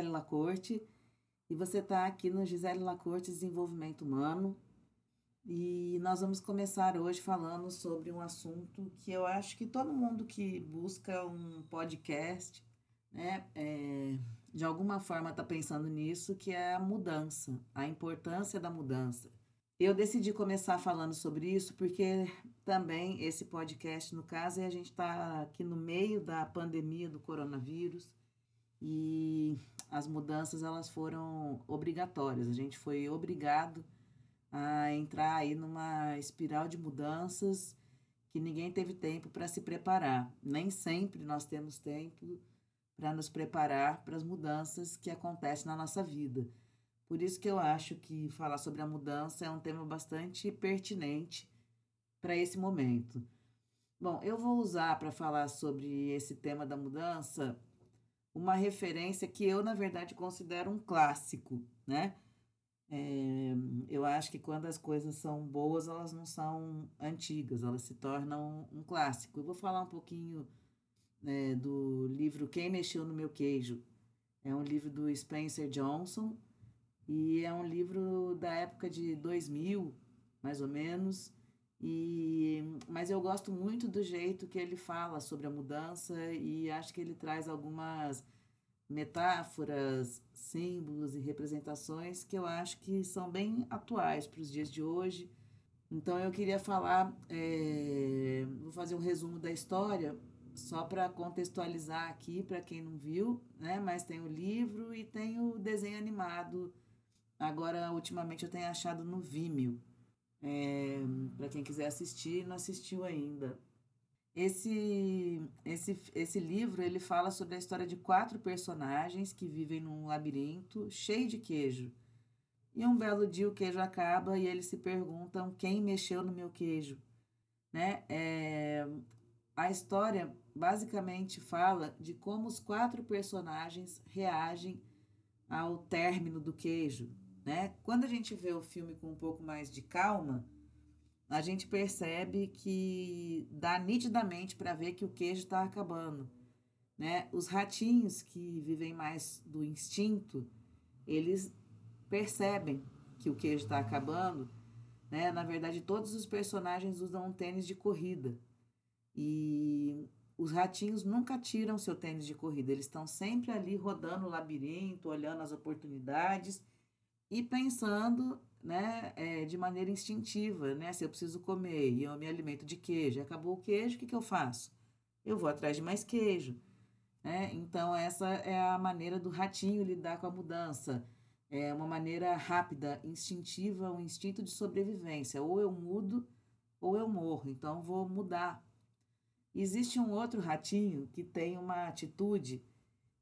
Gisele Lacorte e você está aqui no Gisele Lacorte Desenvolvimento Humano. E nós vamos começar hoje falando sobre um assunto que eu acho que todo mundo que busca um podcast, né, é, de alguma forma está pensando nisso, que é a mudança, a importância da mudança. Eu decidi começar falando sobre isso porque também esse podcast, no caso, é a gente está aqui no meio da pandemia do coronavírus e as mudanças elas foram obrigatórias. A gente foi obrigado a entrar aí numa espiral de mudanças que ninguém teve tempo para se preparar. Nem sempre nós temos tempo para nos preparar para as mudanças que acontecem na nossa vida. Por isso que eu acho que falar sobre a mudança é um tema bastante pertinente para esse momento. Bom, eu vou usar para falar sobre esse tema da mudança uma referência que eu, na verdade, considero um clássico, né? É, eu acho que quando as coisas são boas, elas não são antigas, elas se tornam um clássico. Eu vou falar um pouquinho é, do livro Quem Mexeu no Meu Queijo. É um livro do Spencer Johnson e é um livro da época de 2000, mais ou menos. E, mas eu gosto muito do jeito que ele fala sobre a mudança e acho que ele traz algumas metáforas, símbolos e representações que eu acho que são bem atuais para os dias de hoje. Então eu queria falar, é, vou fazer um resumo da história só para contextualizar aqui para quem não viu, né? Mas tem o livro e tem o desenho animado Agora, ultimamente, eu tenho achado no Vimeo. É, para quem quiser assistir, não assistiu ainda. Esse, esse, esse livro ele fala sobre a história de quatro personagens que vivem num labirinto cheio de queijo. E um belo dia o queijo acaba e eles se perguntam quem mexeu no meu queijo. Né? É, a história basicamente fala de como os quatro personagens reagem ao término do queijo, né? Quando a gente vê o filme com um pouco mais de calma, a gente percebe que dá nitidamente para ver que o queijo está acabando. Né? Os ratinhos que vivem mais do instinto, eles percebem que o queijo está acabando. Né? Na verdade, todos os personagens usam um tênis de corrida. E os ratinhos nunca tiram seu tênis de corrida, eles estão sempre ali rodando o labirinto, olhando as oportunidades e pensando né, é, de maneira instintiva, né? Se eu preciso comer e eu me alimento de queijo, acabou o queijo, o que, que eu faço? Eu vou atrás de mais queijo. Né? Então, essa é a maneira do ratinho lidar com a mudança. É uma maneira rápida, instintiva, um instinto de sobrevivência. Ou eu mudo ou eu morro, então vou mudar. Existe um outro ratinho que tem uma atitude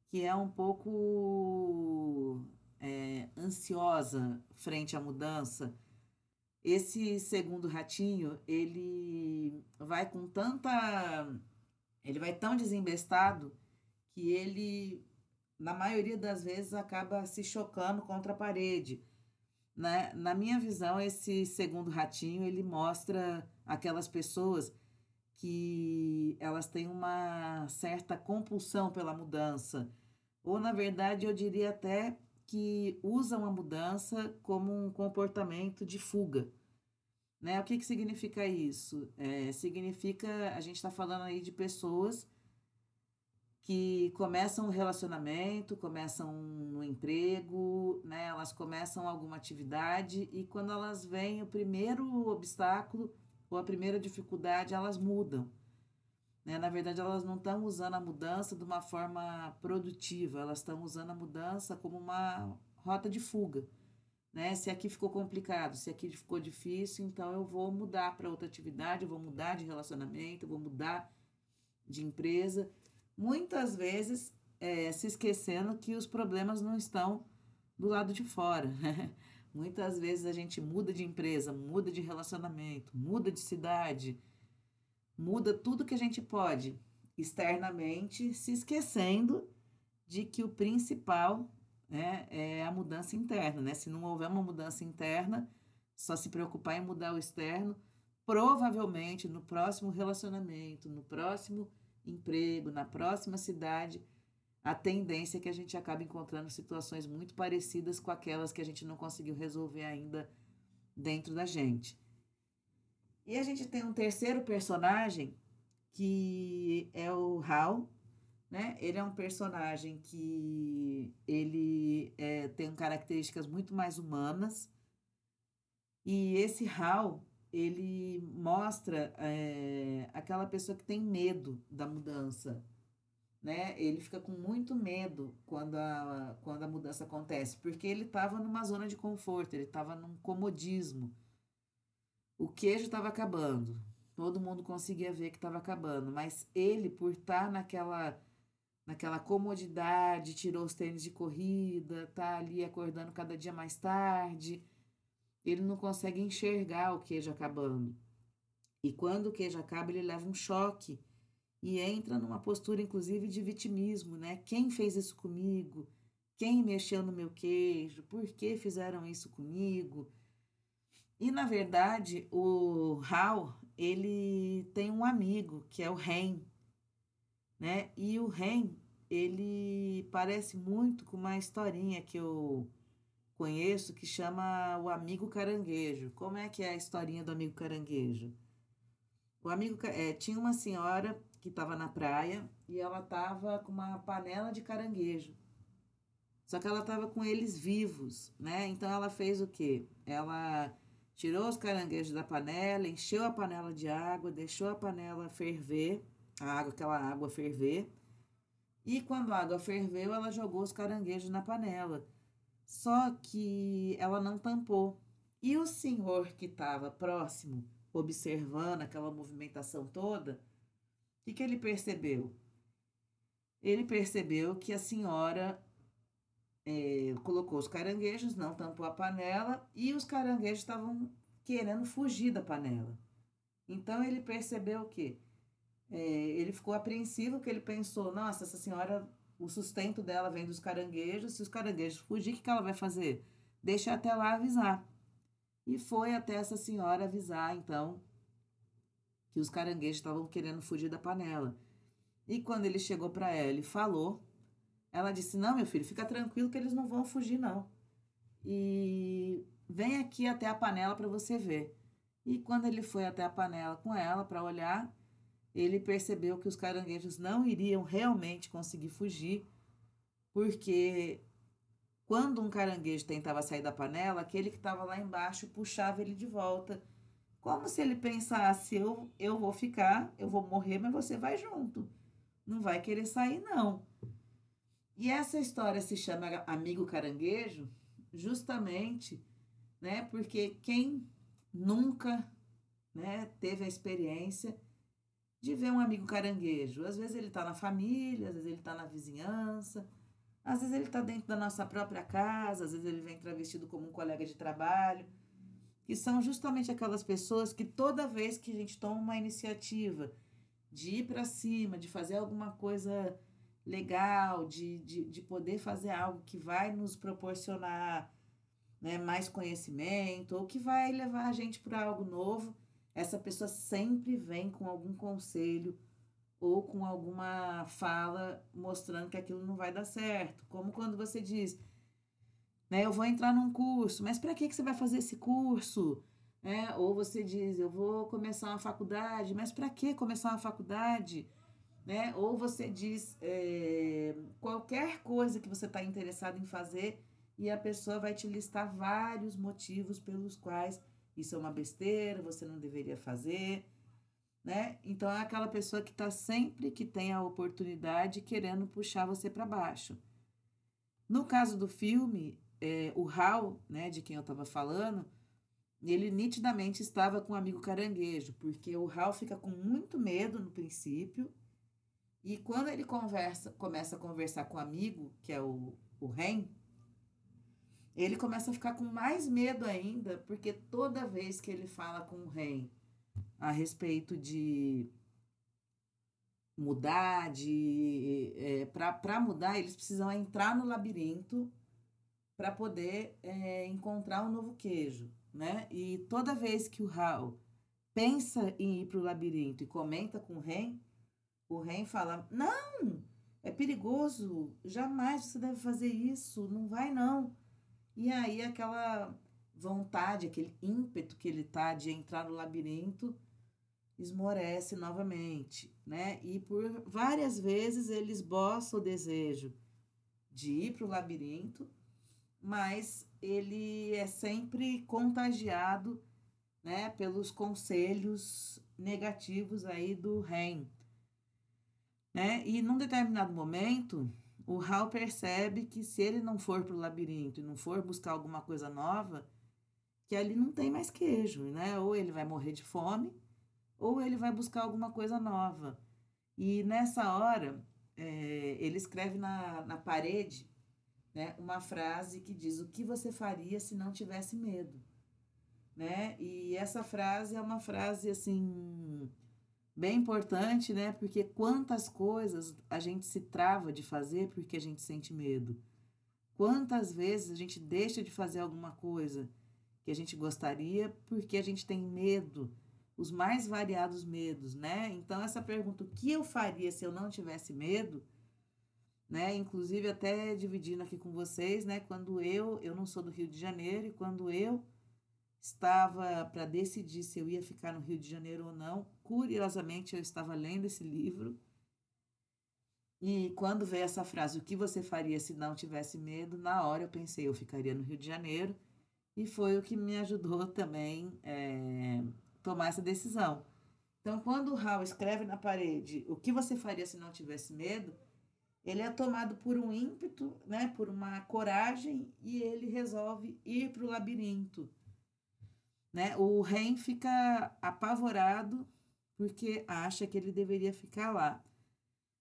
que é um pouco ansiosa frente à mudança, esse segundo ratinho, ele vai com tanta. Ele vai tão desembestado que ele, na maioria das vezes, acaba se chocando contra a parede. Né? Na minha visão, esse segundo ratinho, ele mostra aquelas pessoas que elas têm uma certa compulsão pela mudança. Ou, na verdade, eu diria até que usam a mudança como um comportamento de fuga. Né? O que, que significa isso? É, significa, a gente está falando aí de pessoas que começam um relacionamento, começam um emprego, né? elas começam alguma atividade e quando elas veem o primeiro obstáculo ou a primeira dificuldade, elas mudam. Né? Na verdade, elas não estão usando a mudança de uma forma produtiva, elas estão usando a mudança como uma rota de fuga. Né? Se aqui ficou complicado, se aqui ficou difícil, então eu vou mudar para outra atividade, eu vou mudar de relacionamento, eu vou mudar de empresa. Muitas vezes é, se esquecendo que os problemas não estão do lado de fora. Muitas vezes a gente muda de empresa, muda de relacionamento, muda de cidade, muda tudo que a gente pode externamente, se esquecendo de que o principal né, é a mudança interna. Né? Se não houver uma mudança interna, só se preocupar em mudar o externo, provavelmente no próximo relacionamento, no próximo emprego, na próxima cidade, a tendência é que a gente acaba encontrando situações muito parecidas com aquelas que a gente não conseguiu resolver ainda dentro da gente. E a gente tem um terceiro personagem que é o Hal, né? Ele é um personagem que ele é, tem características muito mais humanas. E esse Hal, ele mostra é, aquela pessoa que tem medo da mudança, né? Ele fica com muito medo quando a, quando a mudança acontece, porque ele estava numa zona de conforto, ele estava num comodismo. O queijo estava acabando, todo mundo conseguia ver que estava acabando, mas ele, por estar tá naquela naquela comodidade, tirou os tênis de corrida, tá ali acordando cada dia mais tarde, ele não consegue enxergar o queijo acabando. E quando o queijo acaba, ele leva um choque e entra numa postura, inclusive, de vitimismo, né? Quem fez isso comigo? Quem mexeu no meu queijo? Por que fizeram isso comigo? E, na verdade, o Hal, ele tem um amigo, que é o Ren, né? E o Ren, ele parece muito com uma historinha que eu conheço que chama O Amigo Caranguejo. Como é que é a historinha do Amigo Caranguejo? O amigo é, tinha uma senhora que estava na praia e ela estava com uma panela de caranguejo. Só que ela estava com eles vivos, né? Então ela fez o quê? Ela tirou os caranguejos da panela, encheu a panela de água, deixou a panela ferver, a água, aquela água ferver. E quando a água ferveu, ela jogou os caranguejos na panela. Só que ela não tampou. E o senhor que estava próximo, observando aquela movimentação toda, que, que ele percebeu? Ele percebeu que a senhora é, colocou os caranguejos, não tampou a panela e os caranguejos estavam querendo fugir da panela. Então ele percebeu que é, ele ficou apreensivo, que ele pensou: nossa, essa senhora, o sustento dela vem dos caranguejos, se os caranguejos fugir, o que, que ela vai fazer? Deixa até lá avisar. E foi até essa senhora avisar, então, que os caranguejos estavam querendo fugir da panela. E quando ele chegou para ela e falou, ela disse: Não, meu filho, fica tranquilo que eles não vão fugir, não. E vem aqui até a panela para você ver. E quando ele foi até a panela com ela para olhar, ele percebeu que os caranguejos não iriam realmente conseguir fugir, porque quando um caranguejo tentava sair da panela, aquele que estava lá embaixo puxava ele de volta como se ele pensasse, eu, eu vou ficar, eu vou morrer, mas você vai junto. Não vai querer sair, não. E essa história se chama Amigo Caranguejo, justamente, né? Porque quem nunca, né, teve a experiência de ver um amigo caranguejo? Às vezes ele está na família, às vezes ele está na vizinhança, às vezes ele está dentro da nossa própria casa, às vezes ele vem travestido como um colega de trabalho que são justamente aquelas pessoas que toda vez que a gente toma uma iniciativa de ir para cima, de fazer alguma coisa legal, de, de, de poder fazer algo que vai nos proporcionar né, mais conhecimento ou que vai levar a gente para algo novo, essa pessoa sempre vem com algum conselho ou com alguma fala mostrando que aquilo não vai dar certo. Como quando você diz, né? Eu vou entrar num curso, mas para que, que você vai fazer esse curso? É, ou você diz, eu vou começar uma faculdade, mas para que começar uma faculdade? Né? Ou você diz é, qualquer coisa que você está interessado em fazer e a pessoa vai te listar vários motivos pelos quais isso é uma besteira, você não deveria fazer. Né? Então é aquela pessoa que está sempre que tem a oportunidade querendo puxar você para baixo. No caso do filme, é, o Hal, né, de quem eu estava falando, ele nitidamente estava com o amigo caranguejo, porque o Hal fica com muito medo no princípio, e quando ele conversa, começa a conversar com o amigo, que é o, o Ren, ele começa a ficar com mais medo ainda, porque toda vez que ele fala com o Ren a respeito de mudar, de é, para mudar, eles precisam entrar no labirinto para poder é, encontrar um novo queijo, né? E toda vez que o Hal pensa em ir para o labirinto e comenta com o Ren, o Ren fala: Não, é perigoso, jamais você deve fazer isso, não vai não. E aí aquela vontade, aquele ímpeto que ele tá de entrar no labirinto esmorece novamente, né? E por várias vezes ele esboça o desejo de ir para o labirinto, mas ele é sempre contagiado, né, pelos conselhos negativos aí do Ren, né? E num determinado momento, o Hal percebe que se ele não for para o labirinto e não for buscar alguma coisa nova, que ali não tem mais queijo, né? Ou ele vai morrer de fome, ou ele vai buscar alguma coisa nova. E nessa hora, é, ele escreve na, na parede né, uma frase que diz: O que você faria se não tivesse medo? Né? E essa frase é uma frase assim bem importante, né? Porque quantas coisas a gente se trava de fazer porque a gente sente medo. Quantas vezes a gente deixa de fazer alguma coisa que a gente gostaria porque a gente tem medo, os mais variados medos, né? Então essa pergunta, o que eu faria se eu não tivesse medo? Né? Inclusive até dividindo aqui com vocês, né? Quando eu, eu não sou do Rio de Janeiro e quando eu estava para decidir se eu ia ficar no Rio de Janeiro ou não. Curiosamente, eu estava lendo esse livro. E quando veio essa frase, o que você faria se não tivesse medo? Na hora eu pensei, eu ficaria no Rio de Janeiro. E foi o que me ajudou também é, tomar essa decisão. Então, quando o Hal escreve na parede o que você faria se não tivesse medo, ele é tomado por um ímpeto, né, por uma coragem, e ele resolve ir para o labirinto. Né? O Ren fica apavorado porque acha que ele deveria ficar lá.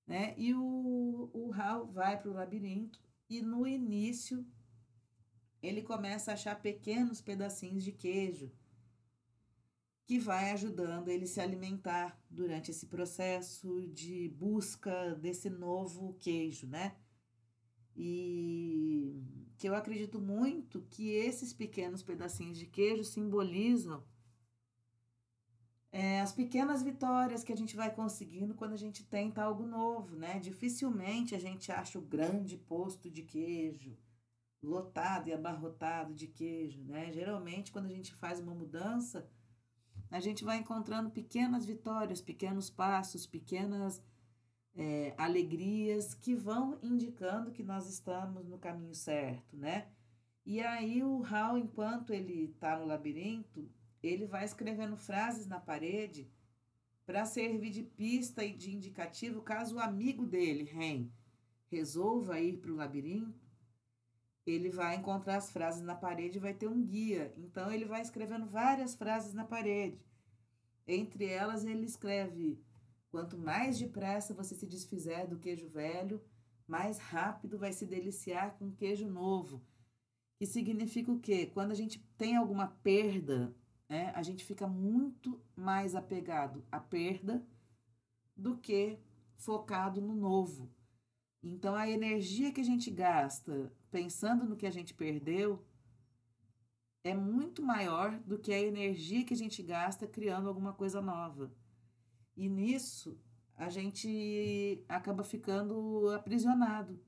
Né? E o, o Hal vai para o labirinto e no início ele começa a achar pequenos pedacinhos de queijo que vai ajudando ele se alimentar durante esse processo de busca desse novo queijo, né? E que eu acredito muito que esses pequenos pedacinhos de queijo simbolizam é, as pequenas vitórias que a gente vai conseguindo quando a gente tenta algo novo, né? Dificilmente a gente acha o grande posto de queijo lotado e abarrotado de queijo, né? Geralmente quando a gente faz uma mudança, a gente vai encontrando pequenas vitórias, pequenos passos, pequenas é, alegrias que vão indicando que nós estamos no caminho certo, né? E aí o Hal, enquanto ele está no labirinto, ele vai escrevendo frases na parede para servir de pista e de indicativo caso o amigo dele, Ren, resolva ir para o labirinto, ele vai encontrar as frases na parede e vai ter um guia. Então ele vai escrevendo várias frases na parede. Entre elas ele escreve Quanto mais depressa você se desfizer do queijo velho, mais rápido vai se deliciar com queijo novo. Que significa o quê? Quando a gente tem alguma perda, né, a gente fica muito mais apegado à perda do que focado no novo. Então, a energia que a gente gasta pensando no que a gente perdeu é muito maior do que a energia que a gente gasta criando alguma coisa nova. E nisso a gente acaba ficando aprisionado,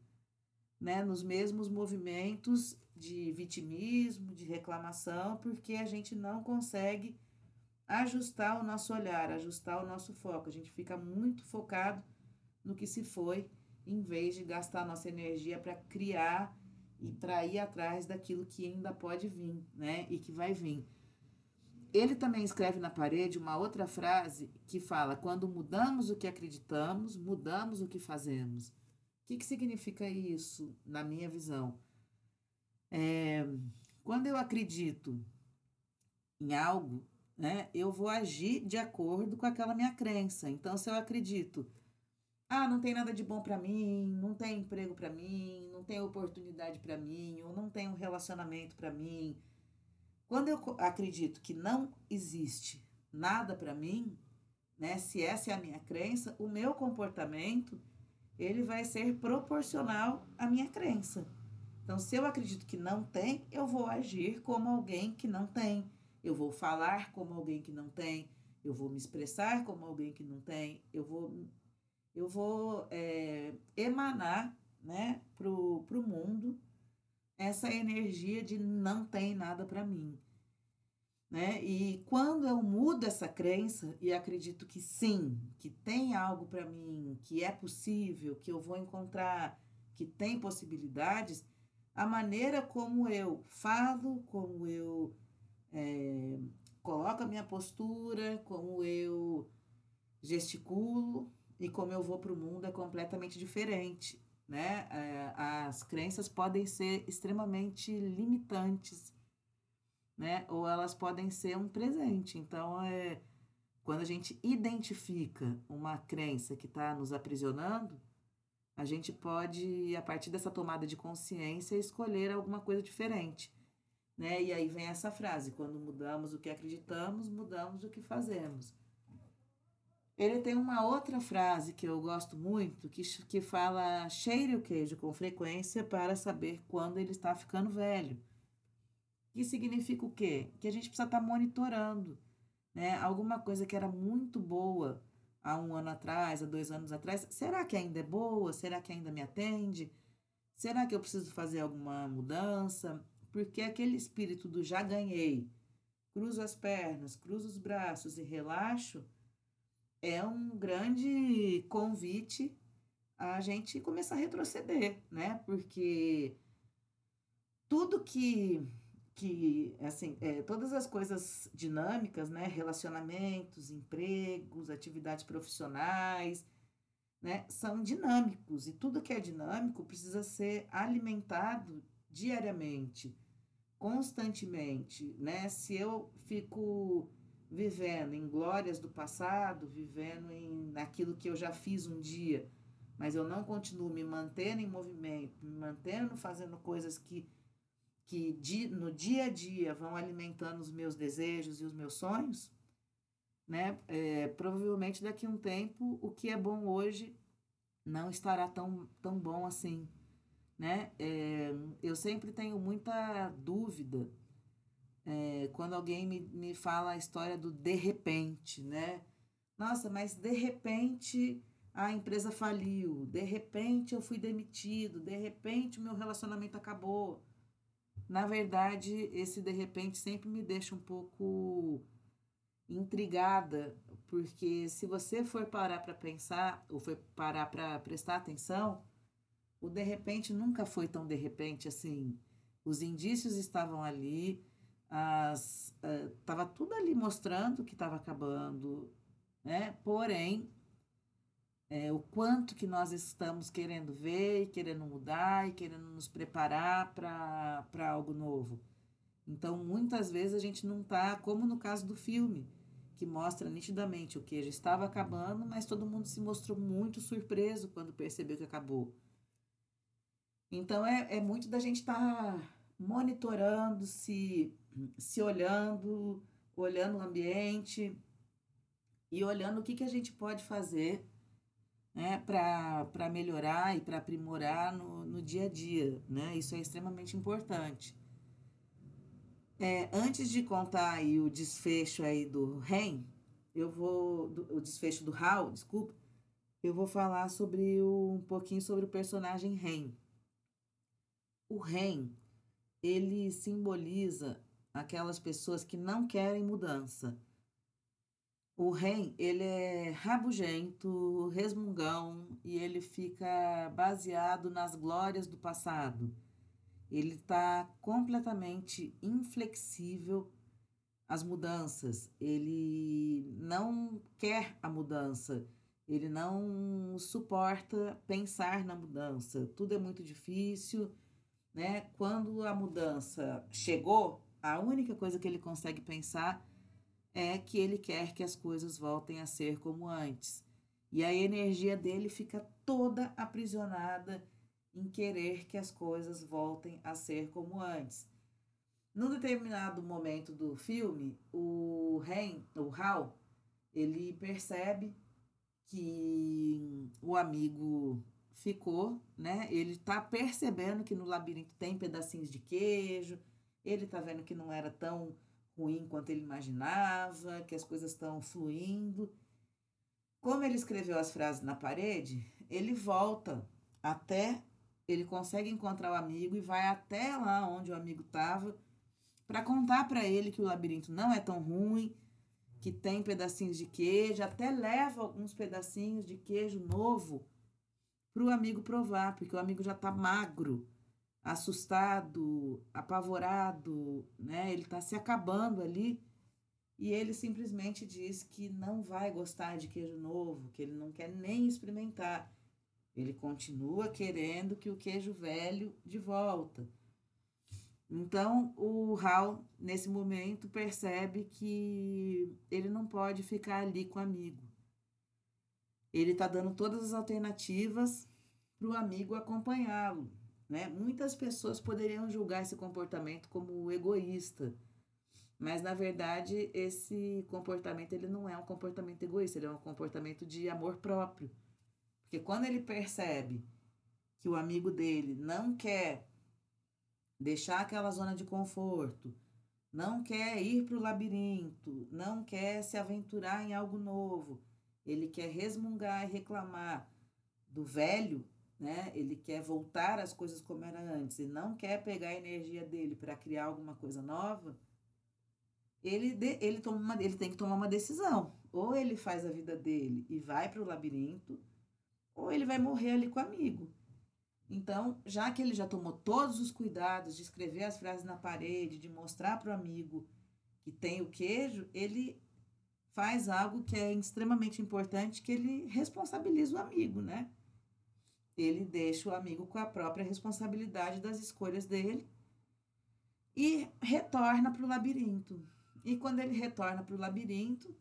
né, nos mesmos movimentos de vitimismo, de reclamação, porque a gente não consegue ajustar o nosso olhar, ajustar o nosso foco. A gente fica muito focado no que se foi, em vez de gastar nossa energia para criar e para ir atrás daquilo que ainda pode vir, né, e que vai vir. Ele também escreve na parede uma outra frase que fala: quando mudamos o que acreditamos, mudamos o que fazemos. O que, que significa isso, na minha visão? É, quando eu acredito em algo, né, eu vou agir de acordo com aquela minha crença. Então, se eu acredito, ah, não tem nada de bom para mim, não tem emprego para mim, não tem oportunidade para mim, ou não tem um relacionamento para mim, quando eu acredito que não existe nada para mim, né, se essa é a minha crença, o meu comportamento ele vai ser proporcional à minha crença. Então, se eu acredito que não tem, eu vou agir como alguém que não tem. Eu vou falar como alguém que não tem. Eu vou me expressar como alguém que não tem. Eu vou eu vou é, emanar né, para o mundo essa energia de não tem nada para mim. Né? E quando eu mudo essa crença e acredito que sim, que tem algo para mim, que é possível, que eu vou encontrar, que tem possibilidades, a maneira como eu falo, como eu é, coloco a minha postura, como eu gesticulo e como eu vou para o mundo é completamente diferente. Né? É, as crenças podem ser extremamente limitantes né? Ou elas podem ser um presente. Então, é, quando a gente identifica uma crença que está nos aprisionando, a gente pode, a partir dessa tomada de consciência, escolher alguma coisa diferente. Né? E aí vem essa frase: quando mudamos o que acreditamos, mudamos o que fazemos. Ele tem uma outra frase que eu gosto muito, que, que fala: cheire o queijo com frequência para saber quando ele está ficando velho. Que significa o quê? Que a gente precisa estar tá monitorando. Né? Alguma coisa que era muito boa há um ano atrás, há dois anos atrás, será que ainda é boa? Será que ainda me atende? Será que eu preciso fazer alguma mudança? Porque aquele espírito do já ganhei, cruzo as pernas, cruzo os braços e relaxo, é um grande convite a gente começar a retroceder, né? Porque tudo que que assim é, todas as coisas dinâmicas né relacionamentos empregos atividades profissionais né são dinâmicos. E tudo que é dinâmico precisa ser alimentado diariamente constantemente né? Se eu fico vivendo em glórias do passado vivendo em naquilo que eu já fiz um dia mas eu não continuo me mantendo em movimento me mantendo fazendo coisas que que no dia a dia vão alimentando os meus desejos e os meus sonhos, né? É, provavelmente daqui a um tempo o que é bom hoje não estará tão, tão bom assim, né? É, eu sempre tenho muita dúvida é, quando alguém me, me fala a história do de repente, né? Nossa, mas de repente a empresa faliu, de repente eu fui demitido, de repente o meu relacionamento acabou. Na verdade, esse de repente sempre me deixa um pouco intrigada, porque se você for parar para pensar, ou for parar para prestar atenção, o de repente nunca foi tão de repente assim. Os indícios estavam ali, estava uh, tudo ali mostrando que estava acabando, né? Porém, é, o quanto que nós estamos querendo ver e querendo mudar e querendo nos preparar para algo novo. Então, muitas vezes a gente não está, como no caso do filme, que mostra nitidamente o que já estava acabando, mas todo mundo se mostrou muito surpreso quando percebeu que acabou. Então, é, é muito da gente estar tá monitorando, se, se olhando, olhando o ambiente e olhando o que, que a gente pode fazer né, para melhorar e para aprimorar no, no dia a dia. Né? Isso é extremamente importante. É, antes de contar aí o desfecho aí do REM, eu vou. Do, o desfecho do HAL, desculpa, eu vou falar sobre o, um pouquinho sobre o personagem REM. O REM, ele simboliza aquelas pessoas que não querem mudança, o REM, ele é rabugento, resmungão e ele fica baseado nas glórias do passado. Ele está completamente inflexível às mudanças. Ele não quer a mudança. Ele não suporta pensar na mudança. Tudo é muito difícil, né? Quando a mudança chegou, a única coisa que ele consegue pensar é que ele quer que as coisas voltem a ser como antes. E a energia dele fica toda aprisionada em querer que as coisas voltem a ser como antes. Num determinado momento do filme, o Ren, o Hal, ele percebe que o amigo ficou, né? Ele tá percebendo que no labirinto tem pedacinhos de queijo, ele tá vendo que não era tão ruim quanto ele imaginava, que as coisas estão fluindo. Como ele escreveu as frases na parede, ele volta até ele consegue encontrar o amigo e vai até lá onde o amigo estava para contar para ele que o labirinto não é tão ruim, que tem pedacinhos de queijo, até leva alguns pedacinhos de queijo novo para o amigo provar, porque o amigo já está magro, assustado, apavorado, né? Ele está se acabando ali e ele simplesmente diz que não vai gostar de queijo novo, que ele não quer nem experimentar. Ele continua querendo que o queijo velho de volta. Então, o Hal, nesse momento, percebe que ele não pode ficar ali com o amigo. Ele está dando todas as alternativas para o amigo acompanhá-lo. Né? Muitas pessoas poderiam julgar esse comportamento como egoísta, mas na verdade esse comportamento ele não é um comportamento egoísta, ele é um comportamento de amor próprio. Porque quando ele percebe que o amigo dele não quer deixar aquela zona de conforto, não quer ir para o labirinto, não quer se aventurar em algo novo, ele quer resmungar e reclamar do velho, né? Ele quer voltar às coisas como era antes e não quer pegar a energia dele para criar alguma coisa nova. Ele, de, ele, toma uma, ele tem que tomar uma decisão. Ou ele faz a vida dele e vai para o labirinto, ou ele vai morrer ali com o amigo. Então, já que ele já tomou todos os cuidados de escrever as frases na parede, de mostrar para o amigo que tem o queijo, ele faz algo que é extremamente importante, que ele responsabiliza o amigo, né? Ele deixa o amigo com a própria responsabilidade das escolhas dele e retorna para o labirinto. E quando ele retorna para o labirinto,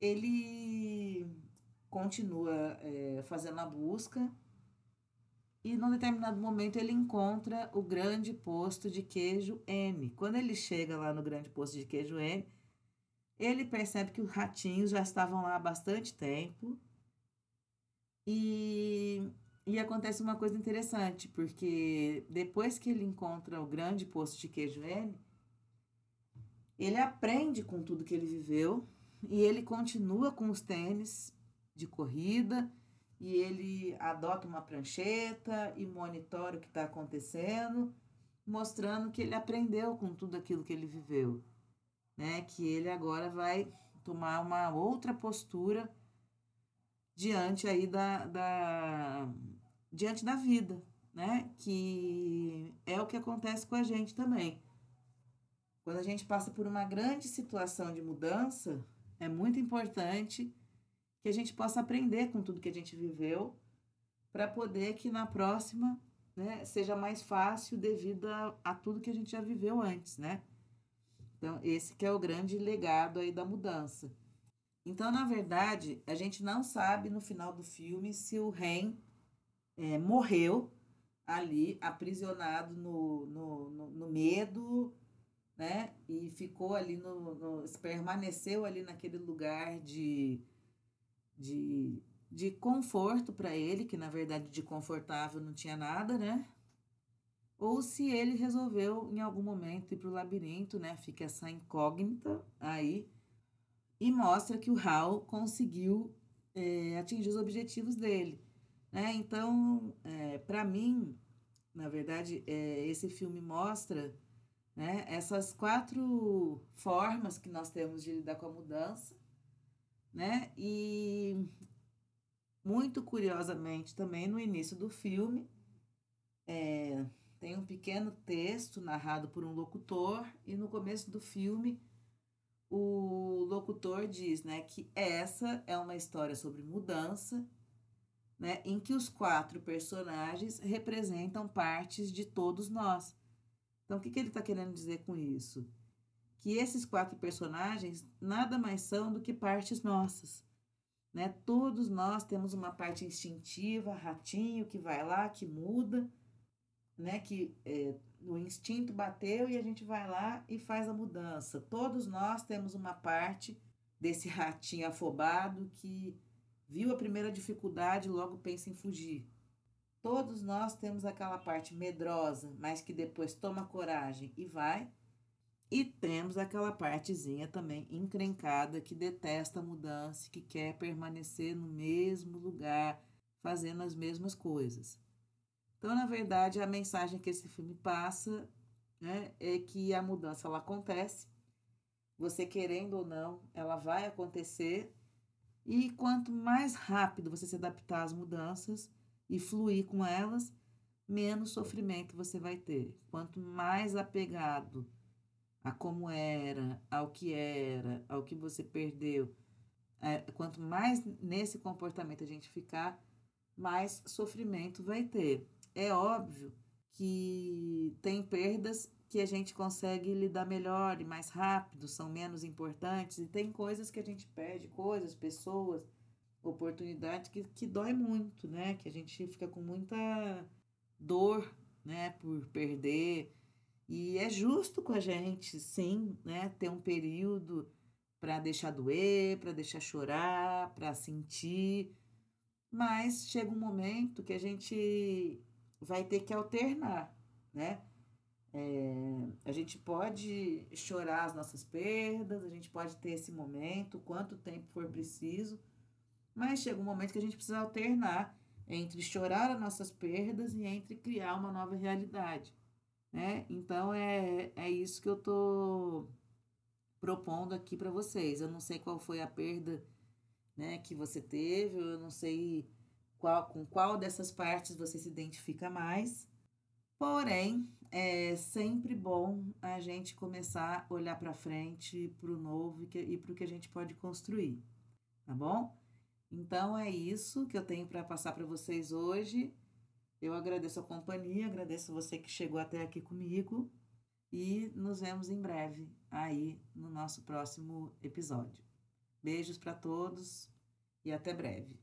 ele continua é, fazendo a busca e num determinado momento ele encontra o grande posto de queijo M. Quando ele chega lá no grande posto de queijo M, ele percebe que os ratinhos já estavam lá há bastante tempo. E, e acontece uma coisa interessante, porque depois que ele encontra o grande posto de queijo M, ele aprende com tudo que ele viveu e ele continua com os tênis de corrida e ele adota uma prancheta e monitora o que está acontecendo, mostrando que ele aprendeu com tudo aquilo que ele viveu, né? Que ele agora vai tomar uma outra postura diante aí da, da diante da vida, né? Que é o que acontece com a gente também. Quando a gente passa por uma grande situação de mudança, é muito importante que a gente possa aprender com tudo que a gente viveu, para poder que na próxima né, seja mais fácil devido a, a tudo que a gente já viveu antes, né? Então, esse que é o grande legado aí da mudança. Então, na verdade, a gente não sabe no final do filme se o Ren é, morreu ali, aprisionado no, no, no, no, medo, né? E ficou ali no, no. permaneceu ali naquele lugar de de, de conforto para ele, que na verdade de confortável não tinha nada, né? Ou se ele resolveu em algum momento ir para o labirinto, né? Fica essa incógnita aí e mostra que o Hal conseguiu é, atingir os objetivos dele, né? Então, é, para mim, na verdade, é, esse filme mostra né, essas quatro formas que nós temos de lidar com a mudança né? E muito curiosamente também no início do filme é, tem um pequeno texto narrado por um locutor e no começo do filme o locutor diz, né, que essa é uma história sobre mudança, né, em que os quatro personagens representam partes de todos nós. Então, o que, que ele está querendo dizer com isso? que esses quatro personagens nada mais são do que partes nossas. Né? Todos nós temos uma parte instintiva, ratinho, que vai lá, que muda, né? que é, o instinto bateu e a gente vai lá e faz a mudança. Todos nós temos uma parte desse ratinho afobado que viu a primeira dificuldade e logo pensa em fugir. Todos nós temos aquela parte medrosa, mas que depois toma coragem e vai. E temos aquela partezinha também encrencada que detesta a mudança, que quer permanecer no mesmo lugar, fazendo as mesmas coisas. Então, na verdade, a mensagem que esse filme passa né, é que a mudança ela acontece, você querendo ou não, ela vai acontecer, e quanto mais rápido você se adaptar às mudanças e fluir com elas, menos sofrimento você vai ter. Quanto mais apegado a como era, ao que era, ao que você perdeu. É, quanto mais nesse comportamento a gente ficar, mais sofrimento vai ter. É óbvio que tem perdas que a gente consegue lidar melhor e mais rápido, são menos importantes, e tem coisas que a gente perde, coisas, pessoas, oportunidades que, que dói muito, né? Que a gente fica com muita dor, né, por perder e é justo com a gente, sim, né, ter um período para deixar doer, para deixar chorar, para sentir, mas chega um momento que a gente vai ter que alternar, né? É, a gente pode chorar as nossas perdas, a gente pode ter esse momento, quanto tempo for preciso, mas chega um momento que a gente precisa alternar entre chorar as nossas perdas e entre criar uma nova realidade né? Então é, é isso que eu tô propondo aqui para vocês. Eu não sei qual foi a perda, né, que você teve, eu não sei qual com qual dessas partes você se identifica mais. Porém, é sempre bom a gente começar a olhar para frente, para o novo e para o que a gente pode construir, tá bom? Então é isso que eu tenho para passar para vocês hoje. Eu agradeço a companhia, agradeço você que chegou até aqui comigo e nos vemos em breve aí no nosso próximo episódio. Beijos para todos e até breve.